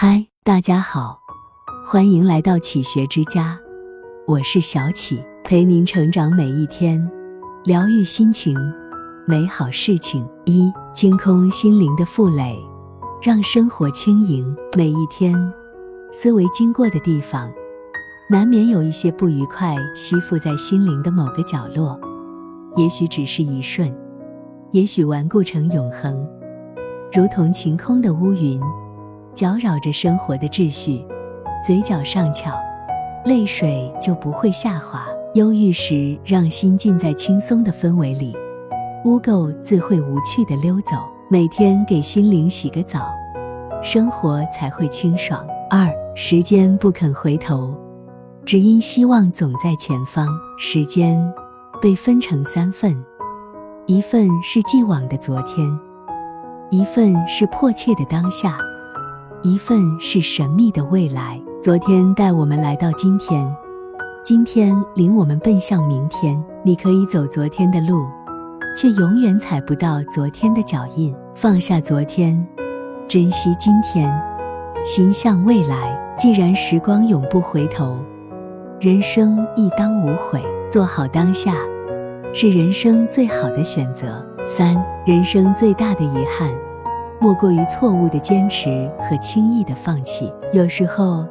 嗨，大家好，欢迎来到启学之家，我是小启，陪您成长每一天，疗愈心情，美好事情。一清空心灵的负累，让生活轻盈。每一天，思维经过的地方，难免有一些不愉快吸附在心灵的某个角落，也许只是一瞬，也许顽固成永恒，如同晴空的乌云。搅扰着生活的秩序，嘴角上翘，泪水就不会下滑。忧郁时，让心浸在轻松的氛围里，污垢自会无趣的溜走。每天给心灵洗个澡，生活才会清爽。二，时间不肯回头，只因希望总在前方。时间被分成三份，一份是既往的昨天，一份是迫切的当下。一份是神秘的未来，昨天带我们来到今天，今天领我们奔向明天。你可以走昨天的路，却永远踩不到昨天的脚印。放下昨天，珍惜今天，心向未来。既然时光永不回头，人生亦当无悔。做好当下，是人生最好的选择。三，人生最大的遗憾。莫过于错误的坚持和轻易的放弃。有时候，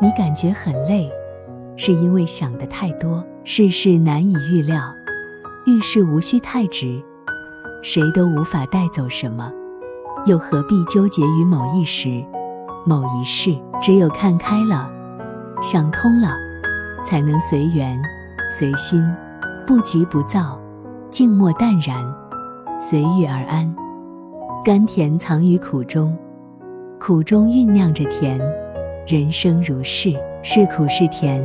你感觉很累，是因为想的太多，世事难以预料，遇事无需太直，谁都无法带走什么，又何必纠结于某一时、某一事？只有看开了，想通了，才能随缘、随心，不急不躁，静默淡然，随遇而安。甘甜藏于苦中，苦中酝酿着甜。人生如是，是苦是甜，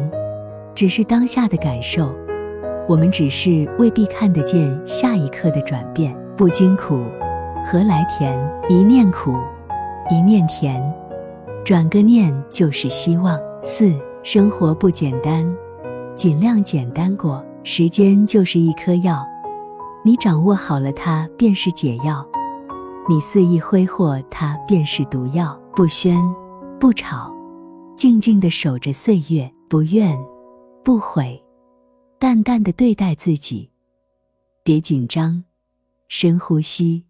只是当下的感受。我们只是未必看得见下一刻的转变。不经苦，何来甜？一念苦，一念甜，转个念就是希望。四，生活不简单，尽量简单过。时间就是一颗药，你掌握好了它，便是解药。你肆意挥霍它，便是毒药。不喧，不吵，静静地守着岁月，不怨，不悔，淡淡的对待自己。别紧张，深呼吸，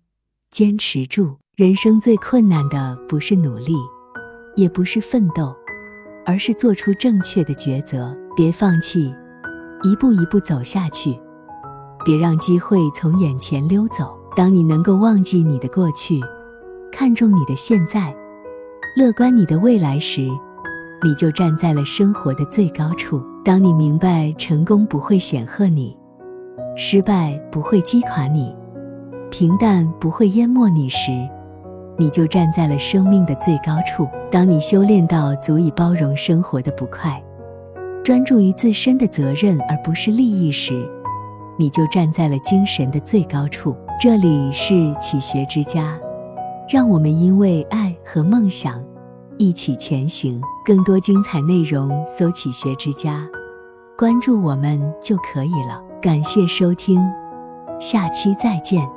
坚持住。人生最困难的不是努力，也不是奋斗，而是做出正确的抉择。别放弃，一步一步走下去。别让机会从眼前溜走。当你能够忘记你的过去，看重你的现在，乐观你的未来时，你就站在了生活的最高处。当你明白成功不会显赫你，失败不会击垮你，平淡不会淹没你时，你就站在了生命的最高处。当你修炼到足以包容生活的不快，专注于自身的责任而不是利益时，你就站在了精神的最高处。这里是启学之家，让我们因为爱和梦想一起前行。更多精彩内容，搜“启学之家”，关注我们就可以了。感谢收听，下期再见。